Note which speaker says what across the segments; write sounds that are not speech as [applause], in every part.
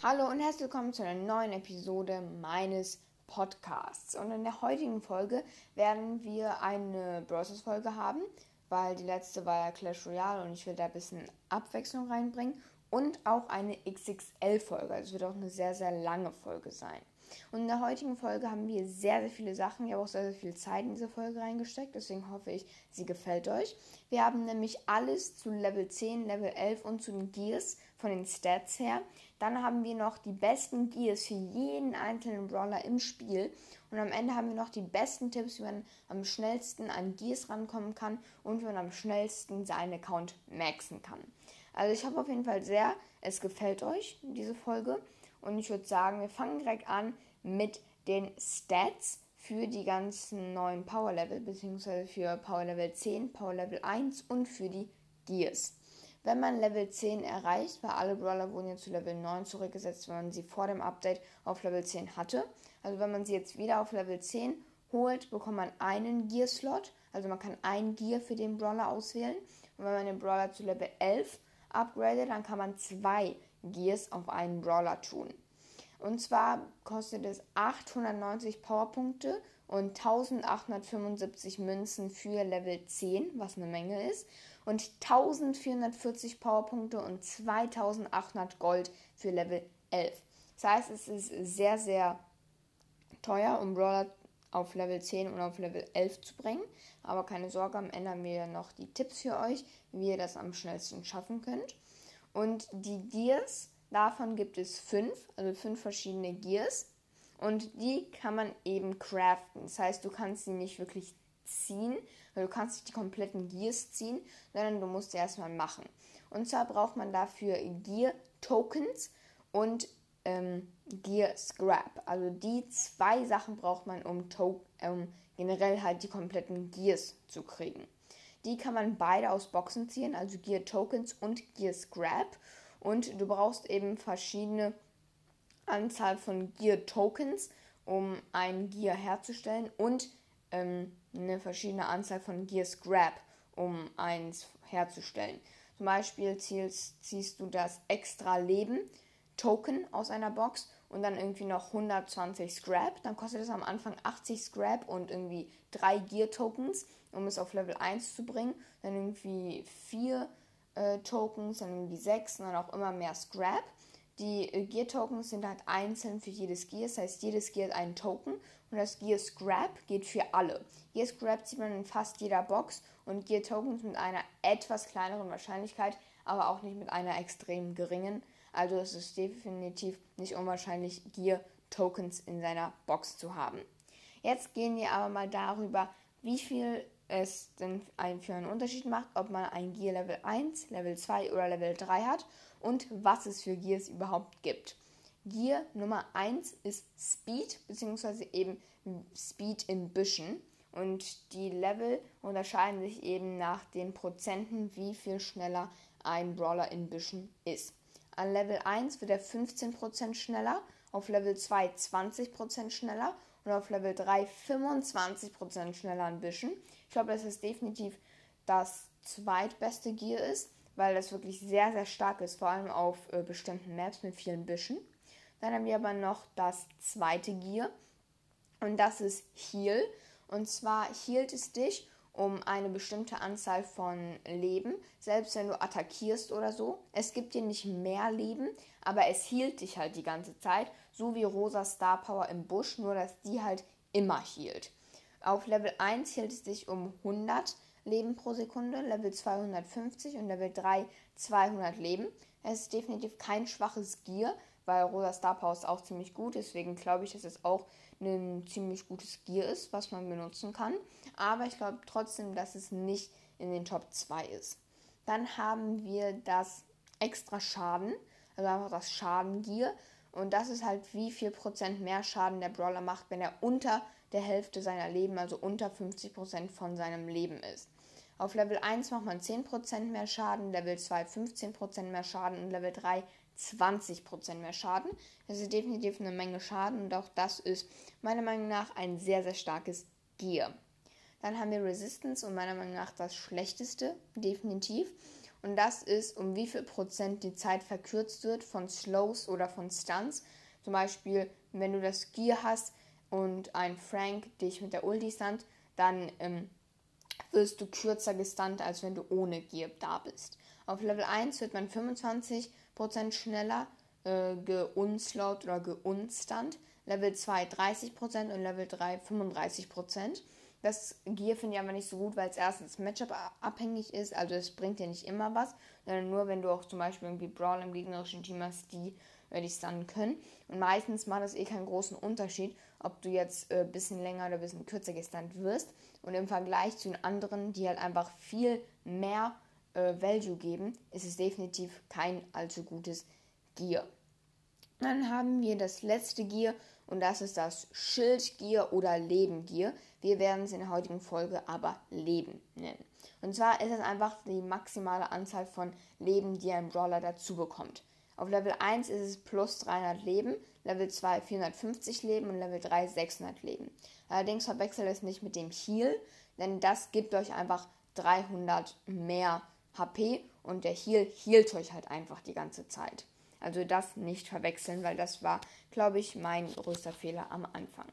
Speaker 1: Hallo und herzlich willkommen zu einer neuen Episode meines Podcasts. Und in der heutigen Folge werden wir eine Browsers Folge haben, weil die letzte war ja Clash Royale und ich will da ein bisschen Abwechslung reinbringen und auch eine XXL Folge. Also es wird auch eine sehr, sehr lange Folge sein. Und in der heutigen Folge haben wir sehr, sehr viele Sachen. Ich habe auch sehr, sehr viel Zeit in diese Folge reingesteckt. Deswegen hoffe ich, sie gefällt euch. Wir haben nämlich alles zu Level 10, Level 11 und zu den Gears von den Stats her. Dann haben wir noch die besten Gears für jeden einzelnen Brawler im Spiel. Und am Ende haben wir noch die besten Tipps, wie man am schnellsten an Gears rankommen kann und wie man am schnellsten seinen Account maxen kann. Also ich hoffe auf jeden Fall sehr, es gefällt euch, diese Folge. Und ich würde sagen, wir fangen direkt an mit den Stats für die ganzen neuen Power Level, beziehungsweise für Power Level 10, Power Level 1 und für die Gears. Wenn man Level 10 erreicht, weil alle Brawler wurden jetzt zu Level 9 zurückgesetzt, wenn man sie vor dem Update auf Level 10 hatte. Also wenn man sie jetzt wieder auf Level 10 holt, bekommt man einen Gear-Slot. Also man kann ein Gear für den Brawler auswählen. Und wenn man den Brawler zu Level 11 upgradet, dann kann man zwei Gears auf einen Brawler tun. Und zwar kostet es 890 Powerpunkte und 1875 Münzen für Level 10, was eine Menge ist. Und 1440 Powerpunkte und 2800 Gold für Level 11. Das heißt, es ist sehr, sehr teuer, um Brawler auf Level 10 und auf Level 11 zu bringen. Aber keine Sorge, am Ende haben wir noch die Tipps für euch, wie ihr das am schnellsten schaffen könnt. Und die Gears, davon gibt es fünf, also fünf verschiedene Gears. Und die kann man eben craften. Das heißt, du kannst sie nicht wirklich ziehen, weil du kannst nicht die kompletten Gears ziehen, sondern du musst sie erstmal machen. Und zwar braucht man dafür Gear Tokens und ähm, Gear Scrap. Also die zwei Sachen braucht man, um, um generell halt die kompletten Gears zu kriegen. Die kann man beide aus Boxen ziehen, also Gear Tokens und Gear Scrap. Und du brauchst eben verschiedene Anzahl von Gear Tokens, um ein Gear herzustellen und ähm, eine verschiedene Anzahl von Gear Scrap, um eins herzustellen. Zum Beispiel ziehst, ziehst du das extra Leben Token aus einer Box und dann irgendwie noch 120 Scrap. Dann kostet es am Anfang 80 Scrap und irgendwie 3 Gear Tokens, um es auf Level 1 zu bringen. Dann irgendwie 4 äh, Tokens, dann irgendwie 6 und dann auch immer mehr Scrap. Die äh, Gear Tokens sind halt einzeln für jedes Gear, das heißt, jedes Gear hat einen Token und das Gear Scrap geht für alle. Gear Scrap sieht man in fast jeder Box und Gear Tokens mit einer etwas kleineren Wahrscheinlichkeit, aber auch nicht mit einer extrem geringen. Also es ist definitiv nicht unwahrscheinlich, Gear Tokens in seiner Box zu haben. Jetzt gehen wir aber mal darüber, wie viel es denn für einen Unterschied macht, ob man ein Gear Level 1, Level 2 oder Level 3 hat und was es für Gears überhaupt gibt. Gear Nummer 1 ist Speed, beziehungsweise eben Speed in Büschen. Und die Level unterscheiden sich eben nach den Prozenten, wie viel schneller ein Brawler in Büschen ist. An Level 1 wird er 15% schneller, auf Level 2 20% schneller und auf Level 3 25% schneller an Büschen. Ich glaube, dass es definitiv das zweitbeste Gear ist, weil das wirklich sehr, sehr stark ist, vor allem auf äh, bestimmten Maps mit vielen Büschen. Dann haben wir aber noch das zweite Gear und das ist Heal. Und zwar hielt es dich um eine bestimmte Anzahl von Leben, selbst wenn du attackierst oder so. Es gibt dir nicht mehr Leben, aber es hielt dich halt die ganze Zeit, so wie Rosa Star Power im Busch, nur dass die halt immer hielt. Auf Level 1 hielt es dich um 100 Leben pro Sekunde, Level 250 und Level 3 200 Leben. Es ist definitiv kein schwaches Gear, weil Rosa Star Power ist auch ziemlich gut, deswegen glaube ich, dass es auch ein ziemlich gutes Gear ist, was man benutzen kann. Aber ich glaube trotzdem, dass es nicht in den Top 2 ist. Dann haben wir das extra Schaden, also einfach das Schadengear. Und das ist halt, wie viel Prozent mehr Schaden der Brawler macht, wenn er unter der Hälfte seiner Leben, also unter 50 Prozent von seinem Leben ist. Auf Level 1 macht man 10% mehr Schaden, Level 2 15% mehr Schaden und Level 3 20% mehr Schaden. Das ist definitiv eine Menge Schaden und auch das ist meiner Meinung nach ein sehr, sehr starkes Gear. Dann haben wir Resistance und meiner Meinung nach das schlechteste, definitiv. Und das ist, um wie viel Prozent die Zeit verkürzt wird von Slows oder von Stunts. Zum Beispiel, wenn du das Gear hast und ein Frank dich mit der Ulti stunt, dann ähm, wirst du kürzer gestunt, als wenn du ohne Gear da bist. Auf Level 1 wird man 25% schneller äh, geunslowt oder geunstunt. Level 2 30% und Level 3 35%. Das Gear finde ich aber nicht so gut, weil es erstens Matchup abhängig ist, also es bringt dir nicht immer was, sondern nur wenn du auch zum Beispiel irgendwie Brawl im gegnerischen Team hast, die äh, dich stunnen können. Und meistens macht das eh keinen großen Unterschied, ob du jetzt ein äh, bisschen länger oder ein bisschen kürzer gestunt wirst. Und im Vergleich zu den anderen, die halt einfach viel mehr äh, Value geben, ist es definitiv kein allzu gutes Gear. Dann haben wir das letzte Gear und das ist das Schildgear oder Lebengear. Wir werden es in der heutigen Folge aber Leben nennen. Und zwar ist es einfach die maximale Anzahl von Leben, die ein Brawler dazu bekommt. Auf Level 1 ist es plus 300 Leben, Level 2 450 Leben und Level 3 600 Leben. Allerdings verwechselt es nicht mit dem Heal, denn das gibt euch einfach 300 mehr HP und der Heal healt euch halt einfach die ganze Zeit. Also das nicht verwechseln, weil das war, glaube ich, mein größter Fehler am Anfang.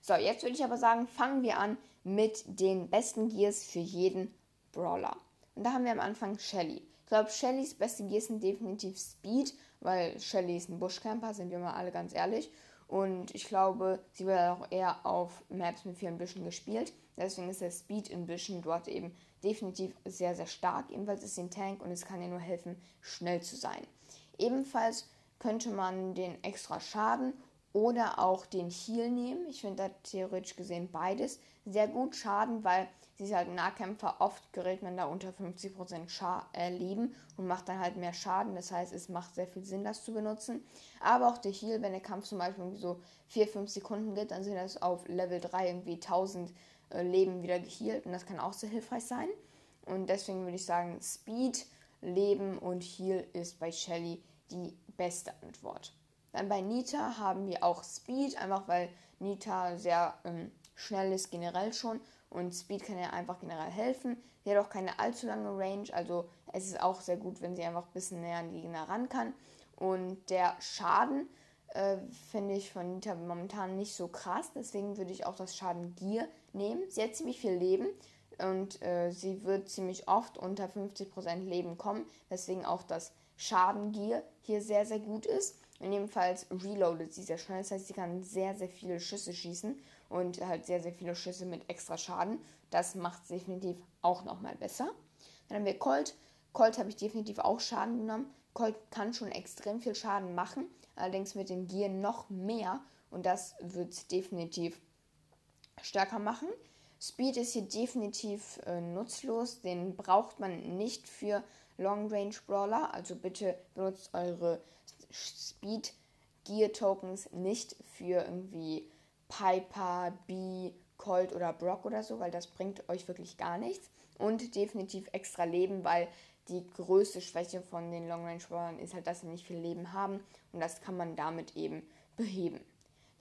Speaker 1: So, jetzt würde ich aber sagen, fangen wir an mit den besten Gears für jeden Brawler. Und da haben wir am Anfang Shelly. Ich glaube, Shellys beste Gears sind definitiv Speed, weil Shelly ist ein Buschcamper, sind wir mal alle ganz ehrlich. Und ich glaube, sie wird auch eher auf Maps mit vielen Büschen gespielt. Deswegen ist der Speed in Büschen dort eben definitiv sehr, sehr stark. Ebenfalls ist sie ein Tank und es kann ihr nur helfen, schnell zu sein. Ebenfalls könnte man den extra Schaden oder auch den Heal nehmen. Ich finde da theoretisch gesehen beides sehr gut. Schaden, weil sie ist halt Nahkämpfer. Oft gerät man da unter 50% Scha äh, Leben und macht dann halt mehr Schaden. Das heißt, es macht sehr viel Sinn, das zu benutzen. Aber auch der Heal, wenn der Kampf zum Beispiel so 4-5 Sekunden geht, dann sind das auf Level 3 irgendwie 1000 äh, Leben wieder geheilt. Und das kann auch sehr hilfreich sein. Und deswegen würde ich sagen, Speed, Leben und Heal ist bei Shelly die beste Antwort. Dann bei Nita haben wir auch Speed, einfach weil Nita sehr ähm, schnell ist generell schon und Speed kann ja einfach generell helfen. Sie hat auch keine allzu lange Range, also es ist auch sehr gut, wenn sie einfach ein bisschen näher an die Gegner ran kann. Und der Schaden äh, finde ich von Nita momentan nicht so krass, deswegen würde ich auch das Schaden Gear nehmen. Sie hat ziemlich viel Leben und äh, sie wird ziemlich oft unter 50% Leben kommen, deswegen auch das Schadengier hier sehr, sehr gut ist. Und jedenfalls reloadet sie sehr schnell. Das heißt, sie kann sehr, sehr viele Schüsse schießen und halt sehr, sehr viele Schüsse mit extra Schaden. Das macht es definitiv auch nochmal besser. Dann haben wir Colt. Colt habe ich definitiv auch Schaden genommen. Colt kann schon extrem viel Schaden machen, allerdings mit dem Gear noch mehr und das wird es definitiv stärker machen. Speed ist hier definitiv äh, nutzlos, den braucht man nicht für Long Range Brawler. Also bitte benutzt eure Speed Gear Tokens nicht für irgendwie Piper, B, Colt oder Brock oder so, weil das bringt euch wirklich gar nichts. Und definitiv extra Leben, weil die größte Schwäche von den Long Range Brawlern ist halt, dass sie nicht viel Leben haben und das kann man damit eben beheben.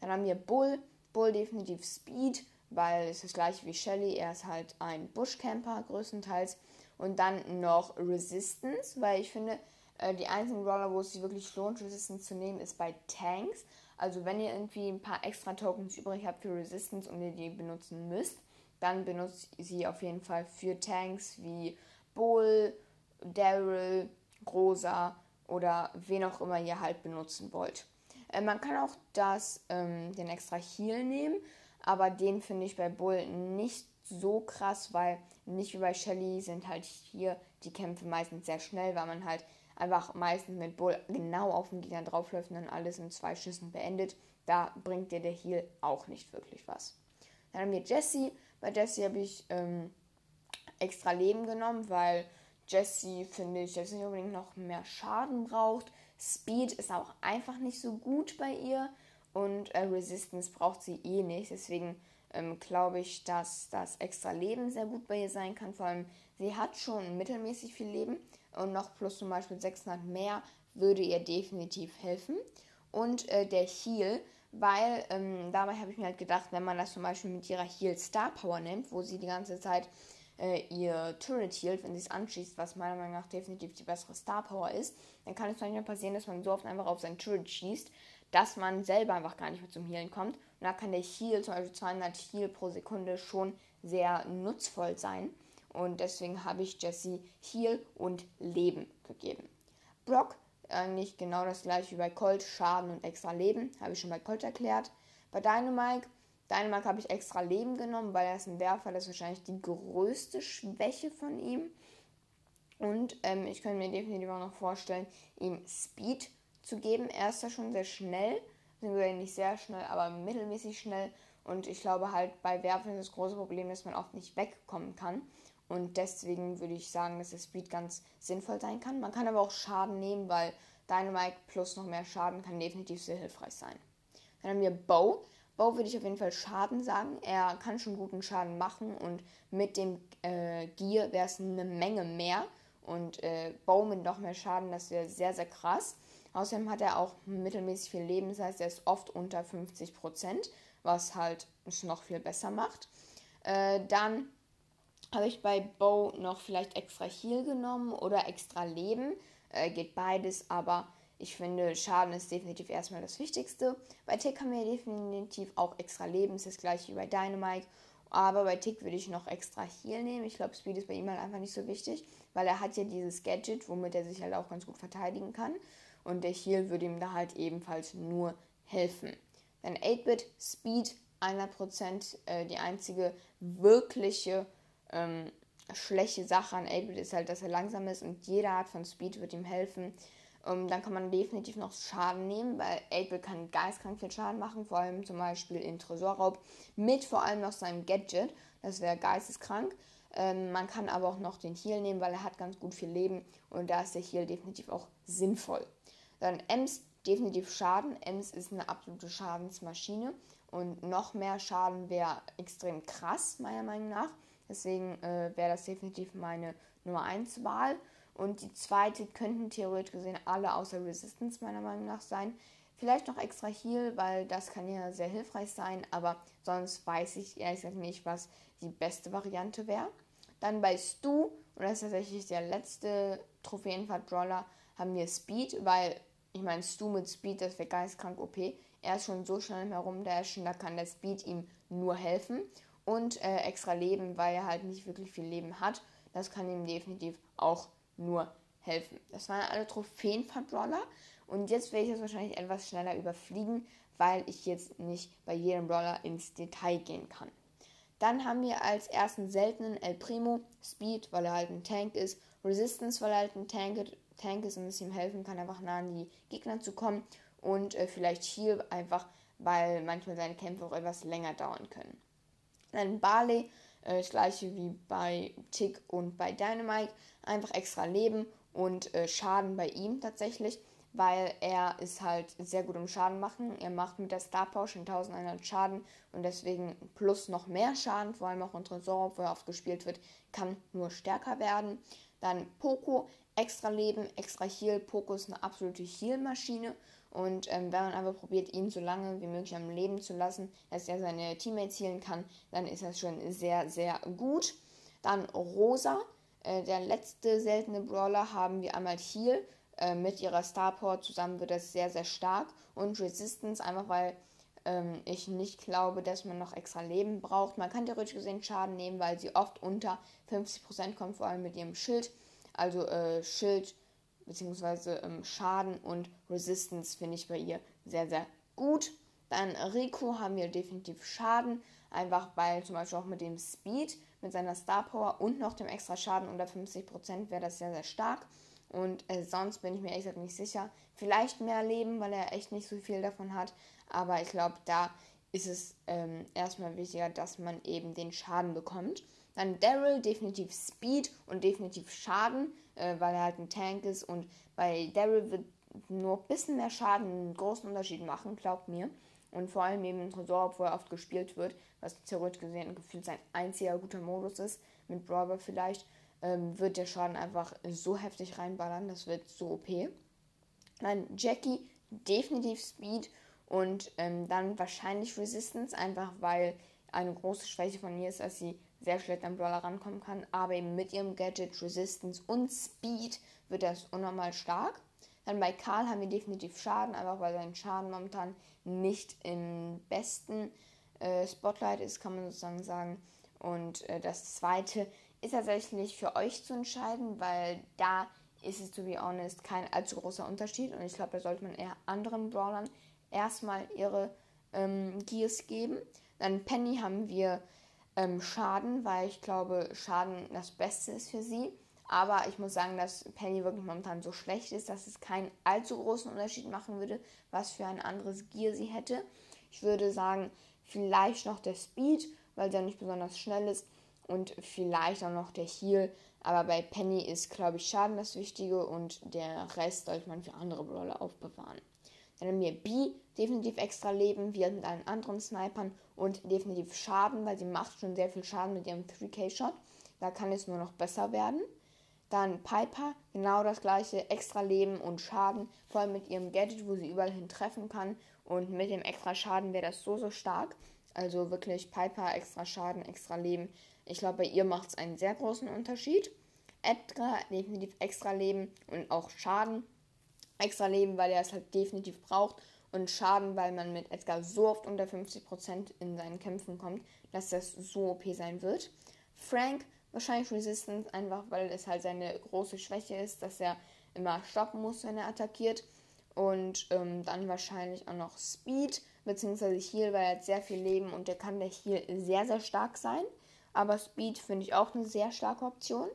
Speaker 1: Dann haben wir Bull. Bull definitiv Speed, weil es ist das gleiche wie Shelly. Er ist halt ein Bushcamper größtenteils. Und dann noch Resistance, weil ich finde, äh, die einzigen Roller, wo es sich wirklich lohnt, Resistance zu nehmen, ist bei Tanks. Also wenn ihr irgendwie ein paar extra Tokens übrig habt für Resistance und ihr die benutzen müsst, dann benutzt sie auf jeden Fall für Tanks wie Bull, Daryl, Rosa oder wen auch immer ihr halt benutzen wollt. Äh, man kann auch das, ähm, den extra Heal nehmen, aber den finde ich bei Bull nicht so krass, weil nicht wie bei Shelly sind halt hier die Kämpfe meistens sehr schnell, weil man halt einfach meistens mit Bull genau auf den Gegner draufläuft und dann alles in zwei Schüssen beendet. Da bringt dir der Heal auch nicht wirklich was. Dann haben wir Jesse. Bei Jesse habe ich ähm, extra Leben genommen, weil Jesse, finde ich, jetzt nicht unbedingt noch mehr Schaden braucht. Speed ist auch einfach nicht so gut bei ihr und äh, Resistance braucht sie eh nicht. Deswegen ähm, glaube ich, dass das extra Leben sehr gut bei ihr sein kann. Vor allem, sie hat schon mittelmäßig viel Leben und noch plus zum Beispiel 600 mehr würde ihr definitiv helfen. Und äh, der Heal, weil ähm, dabei habe ich mir halt gedacht, wenn man das zum Beispiel mit ihrer Heal Star Power nimmt, wo sie die ganze Zeit äh, ihr Turret healt, wenn sie es anschießt, was meiner Meinung nach definitiv die bessere Star Power ist, dann kann es manchmal passieren, dass man so oft einfach auf sein Turret schießt, dass man selber einfach gar nicht mehr zum Healen kommt. Und da kann der Heal, zum Beispiel 200 Heal pro Sekunde, schon sehr nutzvoll sein. Und deswegen habe ich Jesse Heal und Leben gegeben. Brock, eigentlich genau das gleiche wie bei Colt, Schaden und extra Leben, habe ich schon bei Colt erklärt. Bei Dynamite, Dynamite habe ich extra Leben genommen, weil er ist ein Werfer, das ist wahrscheinlich die größte Schwäche von ihm. Und ähm, ich könnte mir definitiv auch noch vorstellen, ihm Speed zu geben. Er ist ja schon sehr schnell, nicht sehr schnell, aber mittelmäßig schnell. Und ich glaube halt, bei Werfen ist das große Problem, dass man oft nicht wegkommen kann. Und deswegen würde ich sagen, dass der Speed ganz sinnvoll sein kann. Man kann aber auch Schaden nehmen, weil Dynamite plus noch mehr Schaden kann definitiv sehr hilfreich sein. Dann haben wir Bow. Bow würde ich auf jeden Fall Schaden sagen. Er kann schon guten Schaden machen und mit dem äh, Gear wäre es eine Menge mehr. Und äh, Bow mit noch mehr Schaden, das wäre sehr, sehr krass. Außerdem hat er auch mittelmäßig viel Leben, das heißt, er ist oft unter 50%, was halt noch viel besser macht. Äh, dann habe ich bei Bow noch vielleicht extra Heal genommen oder extra Leben. Äh, geht beides, aber ich finde, Schaden ist definitiv erstmal das Wichtigste. Bei Tick haben wir definitiv auch extra Leben, ist das gleiche wie bei Dynamite. Aber bei Tick würde ich noch extra Heal nehmen. Ich glaube, Speed ist bei ihm halt einfach nicht so wichtig, weil er hat ja dieses Gadget, womit er sich halt auch ganz gut verteidigen kann. Und der Heal würde ihm da halt ebenfalls nur helfen. Dann 8-Bit, Speed 100%. Äh, die einzige wirkliche ähm, schlechte Sache an 8-Bit ist halt, dass er langsam ist und jede Art von Speed wird ihm helfen. Ähm, dann kann man definitiv noch Schaden nehmen, weil 8-Bit kann geistkrank viel Schaden machen, vor allem zum Beispiel in Tresorraub, mit vor allem noch seinem Gadget, das wäre geisteskrank. Ähm, man kann aber auch noch den Heal nehmen, weil er hat ganz gut viel Leben und da ist der Heal definitiv auch sinnvoll. Dann Ems, definitiv Schaden. Ems ist eine absolute Schadensmaschine und noch mehr Schaden wäre extrem krass, meiner Meinung nach. Deswegen äh, wäre das definitiv meine Nummer 1 Wahl. Und die zweite könnten theoretisch gesehen alle außer Resistance meiner Meinung nach sein. Vielleicht noch extra Heal, weil das kann ja sehr hilfreich sein, aber sonst weiß ich ehrlich gesagt nicht, was die beste Variante wäre. Dann bei Stu, und das ist tatsächlich der letzte Trophäenfahrt-Brawler, haben wir Speed, weil ich meine, Stu mit Speed, das wäre geistkrank OP. Er ist schon so schnell herumdashen, da kann der Speed ihm nur helfen. Und äh, extra Leben, weil er halt nicht wirklich viel Leben hat. Das kann ihm definitiv auch nur helfen. Das waren alle Trophäenfahrt-Brawler. Und jetzt werde ich es wahrscheinlich etwas schneller überfliegen, weil ich jetzt nicht bei jedem Brawler ins Detail gehen kann. Dann haben wir als ersten seltenen El Primo Speed, weil er halt ein Tank ist, Resistance, weil er halt ein Tank, Tank ist und es ihm helfen kann, einfach nah an die Gegner zu kommen und äh, vielleicht Heal einfach, weil manchmal seine Kämpfe auch etwas länger dauern können. Dann Barley, äh, das gleiche wie bei Tick und bei Dynamite, einfach extra Leben und äh, Schaden bei ihm tatsächlich, weil er ist halt sehr gut im Schaden machen. Er macht mit der Star schon 1100 Schaden und deswegen plus noch mehr Schaden, vor allem auch in Tresor, wo er oft gespielt wird, kann nur stärker werden. Dann Poco, extra Leben, extra Heal. Poco ist eine absolute Heal-Maschine und ähm, wenn man aber probiert, ihn so lange wie möglich am Leben zu lassen, dass er seine Teammates healen kann, dann ist das schon sehr, sehr gut. Dann Rosa, äh, der letzte seltene Brawler, haben wir einmal Heal. Äh, mit ihrer Star Power zusammen wird das sehr, sehr stark. Und Resistance, einfach weil ähm, ich nicht glaube, dass man noch extra Leben braucht. Man kann theoretisch gesehen Schaden nehmen, weil sie oft unter 50% kommt, vor allem mit ihrem Schild. Also äh, Schild beziehungsweise ähm, Schaden und Resistance finde ich bei ihr sehr, sehr gut. Dann Rico haben wir definitiv Schaden, einfach weil zum Beispiel auch mit dem Speed, mit seiner Star Power und noch dem extra Schaden unter 50% wäre das sehr, sehr stark. Und äh, sonst bin ich mir echt nicht sicher. Vielleicht mehr Leben, weil er echt nicht so viel davon hat. Aber ich glaube, da ist es ähm, erstmal wichtiger, dass man eben den Schaden bekommt. Dann Daryl, definitiv Speed und definitiv Schaden, äh, weil er halt ein Tank ist. Und bei Daryl wird nur ein bisschen mehr Schaden einen großen Unterschied machen, glaubt mir. Und vor allem eben im Tresor, wo er oft gespielt wird, was theoretisch gesehen gefühlt sein einziger guter Modus ist, mit Brawler vielleicht, ähm, wird der Schaden einfach so heftig reinballern, das wird so OP. Dann Jackie, definitiv Speed und ähm, dann wahrscheinlich Resistance, einfach weil eine große Schwäche von ihr ist, dass sie sehr schlecht an Brawler rankommen kann, aber eben mit ihrem Gadget, Resistance und Speed wird das unnormal stark. Dann bei Karl haben wir definitiv Schaden, einfach weil sein Schaden momentan nicht im besten äh, Spotlight ist, kann man sozusagen sagen. Und äh, das zweite ist tatsächlich für euch zu entscheiden, weil da ist es, to be honest, kein allzu großer Unterschied. Und ich glaube, da sollte man eher anderen Brawlern erstmal ihre ähm, Gears geben. Dann Penny haben wir ähm, Schaden, weil ich glaube, Schaden das Beste ist für sie. Aber ich muss sagen, dass Penny wirklich momentan so schlecht ist, dass es keinen allzu großen Unterschied machen würde, was für ein anderes Gear sie hätte. Ich würde sagen, vielleicht noch der Speed, weil sie ja nicht besonders schnell ist. Und vielleicht auch noch der Heal. Aber bei Penny ist, glaube ich, Schaden das Wichtige und der Rest sollte man für andere Brawler aufbewahren. Wir B, definitiv extra Leben, wie mit allen anderen Snipern und definitiv Schaden, weil sie macht schon sehr viel Schaden mit ihrem 3K-Shot. Da kann es nur noch besser werden. Dann Piper, genau das gleiche, extra Leben und Schaden, vor allem mit ihrem Gadget, wo sie überall hin treffen kann. Und mit dem extra Schaden wäre das so, so stark. Also wirklich Piper, extra Schaden, extra Leben. Ich glaube, bei ihr macht es einen sehr großen Unterschied. Edgar, definitiv extra Leben und auch Schaden extra Leben, weil er es halt definitiv braucht und Schaden, weil man mit Edgar so oft unter 50% in seinen Kämpfen kommt, dass das so OP sein wird. Frank wahrscheinlich Resistance, einfach weil es halt seine große Schwäche ist, dass er immer stoppen muss, wenn er attackiert. Und ähm, dann wahrscheinlich auch noch Speed bzw. Heal, weil er hat sehr viel Leben und der kann der Heal sehr, sehr stark sein. Aber Speed finde ich auch eine sehr starke Option.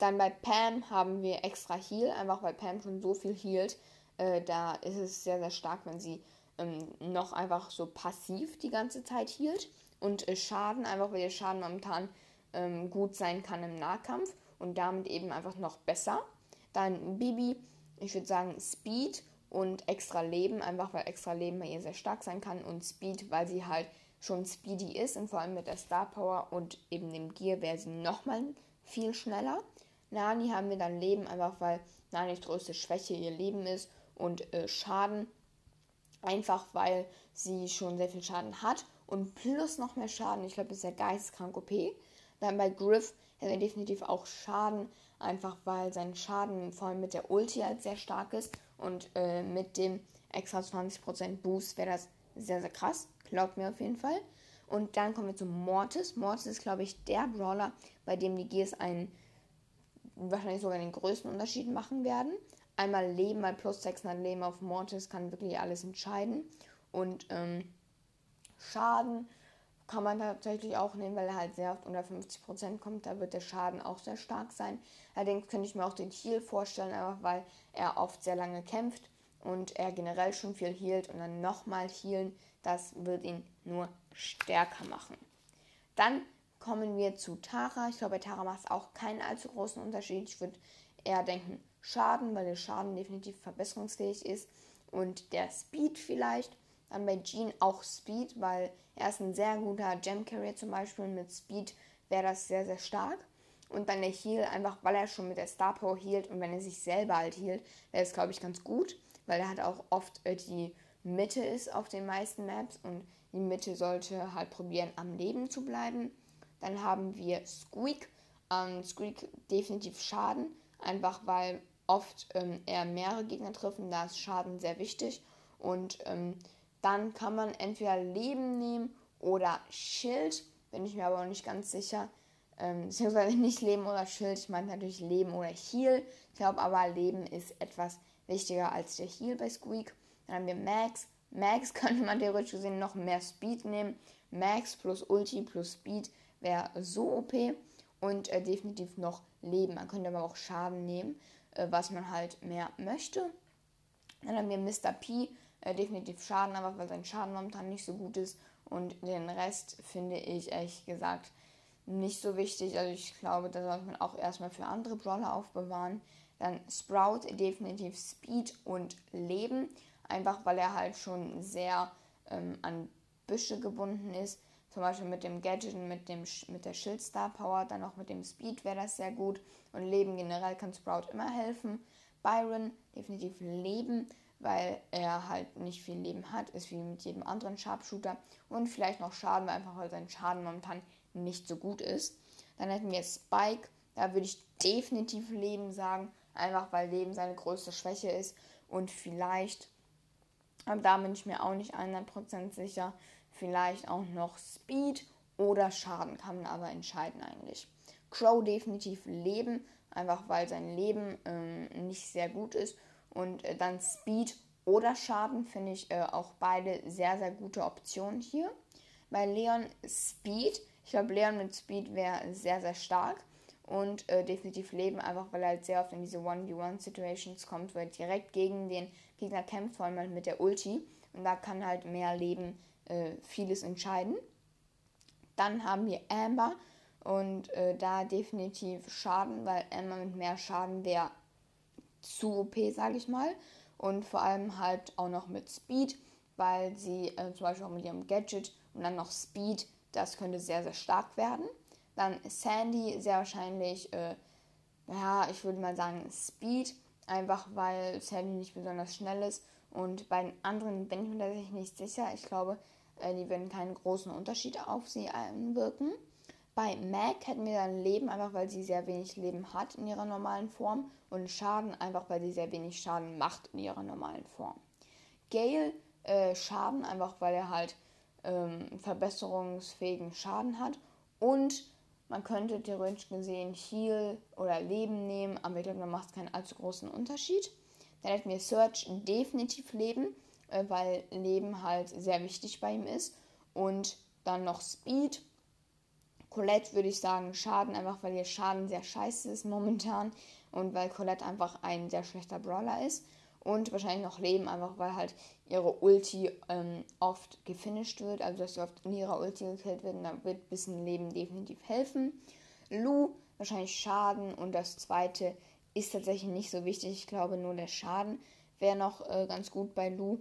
Speaker 1: Dann bei Pam haben wir extra Heal, einfach weil Pam schon so viel healt. Äh, da ist es sehr, sehr stark, wenn sie ähm, noch einfach so passiv die ganze Zeit healt. Und äh, Schaden, einfach weil ihr Schaden momentan ähm, gut sein kann im Nahkampf und damit eben einfach noch besser. Dann Bibi, ich würde sagen Speed und extra Leben, einfach weil extra Leben bei ihr sehr stark sein kann und Speed, weil sie halt schon speedy ist und vor allem mit der Star Power und eben dem Gear wäre sie nochmal viel schneller. Nani haben wir dann Leben, einfach weil Nanis größte Schwäche ihr Leben ist und äh, Schaden, einfach weil sie schon sehr viel Schaden hat und plus noch mehr Schaden. Ich glaube, ist ja geisteskrank OP. Dann bei Griff hätte er definitiv auch Schaden, einfach weil sein Schaden vor allem mit der Ulti halt sehr stark ist und äh, mit dem extra 20% Boost wäre das sehr, sehr krass. Glaubt mir auf jeden Fall. Und dann kommen wir zu Mortis. Mortis ist, glaube ich, der Brawler, bei dem die Gears einen wahrscheinlich sogar den größten Unterschied machen werden. Einmal Leben, mal plus 600 Leben auf Mortis kann wirklich alles entscheiden. Und ähm, Schaden kann man tatsächlich auch nehmen, weil er halt sehr oft unter 50% kommt. Da wird der Schaden auch sehr stark sein. Allerdings könnte ich mir auch den Heal vorstellen, einfach weil er oft sehr lange kämpft und er generell schon viel healt und dann nochmal healen. Das wird ihn nur stärker machen. Dann kommen wir zu Tara. Ich glaube, bei Tara macht es auch keinen allzu großen Unterschied. Ich würde eher denken Schaden, weil der Schaden definitiv verbesserungsfähig ist. Und der Speed vielleicht. Dann bei Jean auch Speed, weil er ist ein sehr guter Gem Carrier zum Beispiel. Mit Speed wäre das sehr, sehr stark. Und dann der Heal, einfach weil er schon mit der Star Power healt und wenn er sich selber halt healt, wäre es, glaube ich, ganz gut, weil er halt auch oft äh, die Mitte ist auf den meisten Maps und die Mitte sollte halt probieren, am Leben zu bleiben. Dann haben wir Squeak. Ähm, Squeak definitiv Schaden, einfach weil oft ähm, eher mehrere Gegner treffen. Da ist Schaden sehr wichtig. Und ähm, dann kann man entweder Leben nehmen oder Schild. Bin ich mir aber auch nicht ganz sicher. Ähm, [laughs] beziehungsweise nicht Leben oder Schild. Ich meine natürlich Leben oder Heal. Ich glaube aber, Leben ist etwas wichtiger als der Heal bei Squeak. Dann haben wir Max. Max [laughs] könnte man theoretisch gesehen noch mehr Speed nehmen. Max plus Ulti plus Speed wäre so OP und äh, definitiv noch Leben. Man könnte aber auch Schaden nehmen, äh, was man halt mehr möchte. Dann haben wir Mr. P, äh, definitiv Schaden, aber weil sein Schaden momentan nicht so gut ist. Und den Rest finde ich ehrlich gesagt nicht so wichtig. Also ich glaube, da sollte man auch erstmal für andere Brawler aufbewahren. Dann Sprout, definitiv Speed und Leben. Einfach weil er halt schon sehr ähm, an Büsche gebunden ist. Zum Beispiel mit dem Gadget und mit, dem, mit der Schildstar Power, dann auch mit dem Speed wäre das sehr gut. Und Leben generell kann Sprout immer helfen. Byron definitiv Leben, weil er halt nicht viel Leben hat, ist wie mit jedem anderen Sharpshooter. Und vielleicht noch Schaden, weil einfach weil sein Schaden momentan nicht so gut ist. Dann hätten wir Spike, da würde ich definitiv Leben sagen, einfach weil Leben seine größte Schwäche ist und vielleicht, aber da bin ich mir auch nicht 100% sicher, vielleicht auch noch Speed oder Schaden kann man aber entscheiden eigentlich. Crow definitiv Leben, einfach weil sein Leben ähm, nicht sehr gut ist. Und äh, dann Speed oder Schaden finde ich äh, auch beide sehr, sehr gute Optionen hier. Bei Leon Speed, ich glaube, Leon mit Speed wäre sehr, sehr stark. Und äh, definitiv Leben, einfach weil er halt sehr oft in diese 1v1-Situations kommt, wo er direkt gegen den Gegner kämpft, vor allem halt mit der Ulti. Und da kann halt mehr Leben äh, vieles entscheiden. Dann haben wir Amber und äh, da definitiv Schaden, weil Amber mit mehr Schaden wäre zu OP, sage ich mal. Und vor allem halt auch noch mit Speed, weil sie äh, zum Beispiel auch mit ihrem Gadget und dann noch Speed, das könnte sehr, sehr stark werden. Dann Sandy, sehr wahrscheinlich, äh, ja, ich würde mal sagen Speed, einfach weil Sandy nicht besonders schnell ist. Und bei den anderen bin ich mir tatsächlich nicht sicher. Ich glaube, die würden keinen großen Unterschied auf sie einwirken. Bei Mac hätten wir dann Leben, einfach weil sie sehr wenig Leben hat in ihrer normalen Form. Und Schaden, einfach weil sie sehr wenig Schaden macht in ihrer normalen Form. Gale, äh, Schaden, einfach weil er halt ähm, verbesserungsfähigen Schaden hat. Und man könnte theoretisch gesehen Heal oder Leben nehmen, aber ich glaube, da macht keinen allzu großen Unterschied. Dann hätten wir Search definitiv Leben, äh, weil Leben halt sehr wichtig bei ihm ist. Und dann noch Speed. Colette würde ich sagen Schaden, einfach weil ihr Schaden sehr scheiße ist momentan und weil Colette einfach ein sehr schlechter Brawler ist. Und wahrscheinlich noch Leben, einfach weil halt ihre Ulti ähm, oft gefinisht wird, also dass sie oft in ihrer Ulti gekillt wird und da wird ein bisschen Leben definitiv helfen. Lu wahrscheinlich Schaden und das zweite ist tatsächlich nicht so wichtig. Ich glaube nur der Schaden wäre noch äh, ganz gut bei Lu.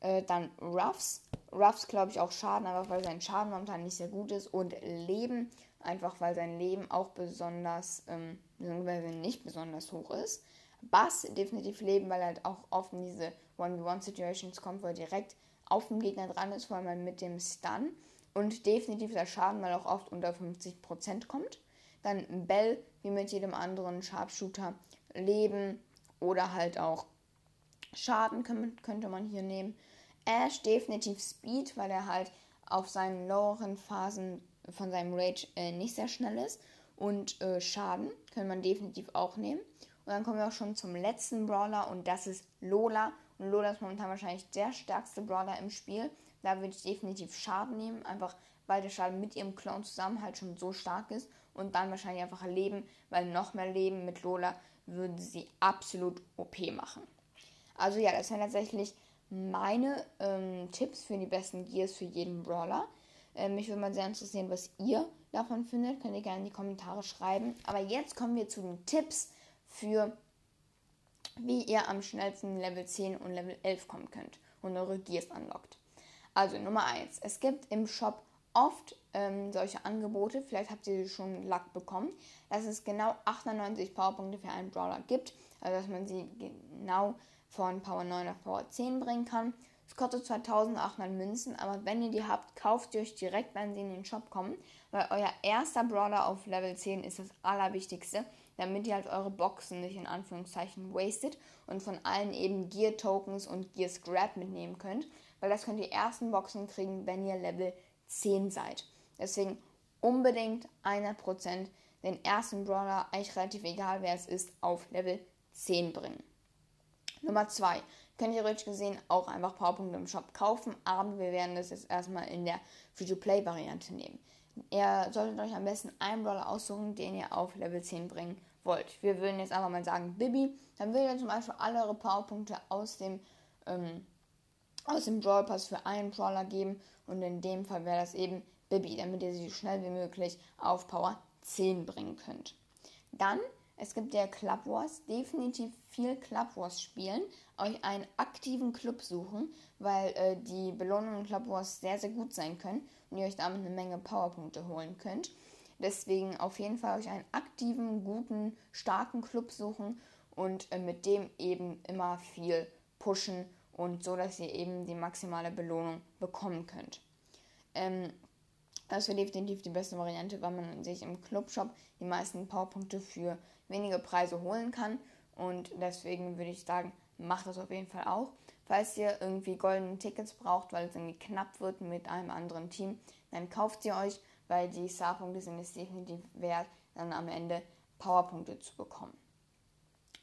Speaker 1: Äh, dann Ruffs. Ruffs glaube ich auch Schaden, einfach weil sein Schaden momentan nicht sehr gut ist. Und Leben, einfach weil sein Leben auch besonders, ähm, nicht besonders hoch ist. Bass definitiv Leben, weil er halt auch oft in diese 1v1-Situations kommt, wo er direkt auf dem Gegner dran ist, vor allem mit dem Stun. Und definitiv der Schaden, weil er auch oft unter 50% kommt. Dann Bell, wie mit jedem anderen Sharpshooter, Leben oder halt auch Schaden könnte man hier nehmen. Ash definitiv Speed, weil er halt auf seinen loweren Phasen von seinem Rage äh, nicht sehr schnell ist. Und äh, Schaden können man definitiv auch nehmen. Und dann kommen wir auch schon zum letzten Brawler und das ist Lola. Und Lola ist momentan wahrscheinlich der stärkste Brawler im Spiel. Da würde ich definitiv Schaden nehmen, einfach weil der Schaden mit ihrem Clone zusammen halt schon so stark ist. Und dann wahrscheinlich einfach Leben, weil noch mehr Leben mit Lola würde sie absolut OP machen. Also ja, das sind tatsächlich meine ähm, Tipps für die besten Gears für jeden Brawler. Ähm, mich würde mal sehr interessieren, was ihr davon findet. Könnt ihr gerne in die Kommentare schreiben. Aber jetzt kommen wir zu den Tipps für, wie ihr am schnellsten Level 10 und Level 11 kommen könnt und eure Gears unlockt. Also Nummer 1. Es gibt im Shop oft ähm, solche Angebote. Vielleicht habt ihr schon Luck bekommen, dass es genau 98 Powerpunkte für einen Brawler gibt. Also dass man sie genau von Power 9 auf Power 10 bringen kann. Es kostet 2800 Münzen, aber wenn ihr die habt, kauft ihr euch direkt, wenn sie in den Shop kommen, weil euer erster Brawler auf Level 10 ist das Allerwichtigste, damit ihr halt eure Boxen nicht in Anführungszeichen wastet und von allen eben Gear Tokens und Gear Scrap mitnehmen könnt, weil das könnt ihr ersten Boxen kriegen, wenn ihr Level 10 seid. Deswegen unbedingt 100% den ersten Brawler, eigentlich relativ egal wer es ist, auf Level 10 bringen. Nummer 2. Könnt ihr theoretisch gesehen auch einfach Powerpunkte im Shop kaufen, aber wir werden das jetzt erstmal in der Free-to-Play-Variante nehmen. Ihr solltet euch am besten einen Brawler aussuchen, den ihr auf Level 10 bringen wollt. Wir würden jetzt einfach mal sagen Bibi. Dann würdet ihr zum Beispiel alle eure Powerpunkte aus dem, ähm, aus dem Brawl Pass für einen Brawler geben. Und in dem Fall wäre das eben Bibi, damit ihr sie so schnell wie möglich auf Power 10 bringen könnt. Dann es gibt ja Club Wars, definitiv viel Club Wars spielen, euch einen aktiven Club suchen, weil äh, die Belohnungen in Club Wars sehr, sehr gut sein können und ihr euch damit eine Menge Powerpunkte holen könnt. Deswegen auf jeden Fall euch einen aktiven, guten, starken Club suchen und äh, mit dem eben immer viel pushen und so, dass ihr eben die maximale Belohnung bekommen könnt. Ähm, Das wäre definitiv die beste Variante, weil man sich im Clubshop die meisten Powerpunkte für wenige Preise holen kann. Und deswegen würde ich sagen, macht das auf jeden Fall auch. Falls ihr irgendwie goldene Tickets braucht, weil es irgendwie knapp wird mit einem anderen Team, dann kauft sie euch, weil die Star-Punkte sind es definitiv wert, dann am Ende Powerpunkte zu bekommen.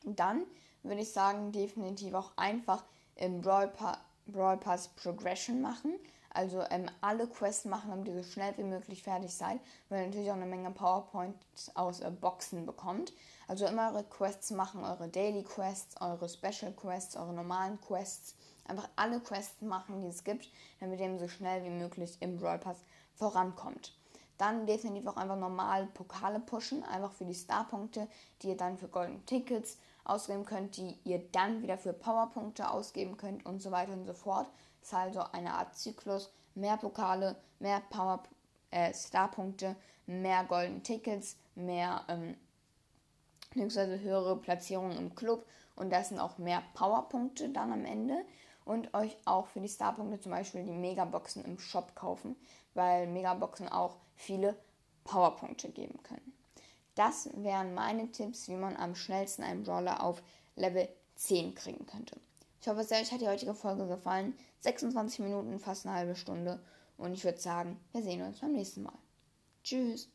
Speaker 1: dann würde ich sagen, definitiv auch einfach im Brawl, pa Brawl Pass Progression machen. Also ähm, alle Quests machen, damit ihr so schnell wie möglich fertig seid, weil ihr natürlich auch eine Menge PowerPoints aus äh, Boxen bekommt. Also immer eure Quests machen, eure Daily Quests, eure Special Quests, eure normalen Quests. Einfach alle Quests machen, die es gibt, damit ihr so schnell wie möglich im Brawl Pass vorankommt. Dann definitiv auch einfach normal Pokale pushen, einfach für die Starpunkte, die ihr dann für goldene Tickets ausgeben könnt, die ihr dann wieder für Powerpunkte ausgeben könnt und so weiter und so fort ist also eine Art Zyklus. Mehr Pokale, mehr Power äh, Starpunkte, mehr Golden Tickets, mehr ähm, höhere Platzierungen im Club und das sind auch mehr Powerpunkte dann am Ende und euch auch für die Starpunkte zum Beispiel die Megaboxen im Shop kaufen, weil Megaboxen auch viele Powerpunkte geben können. Das wären meine Tipps, wie man am schnellsten einen Brawler auf Level 10 kriegen könnte. Ich hoffe sehr, euch hat die heutige Folge gefallen. 26 Minuten, fast eine halbe Stunde. Und ich würde sagen, wir sehen uns beim nächsten Mal. Tschüss.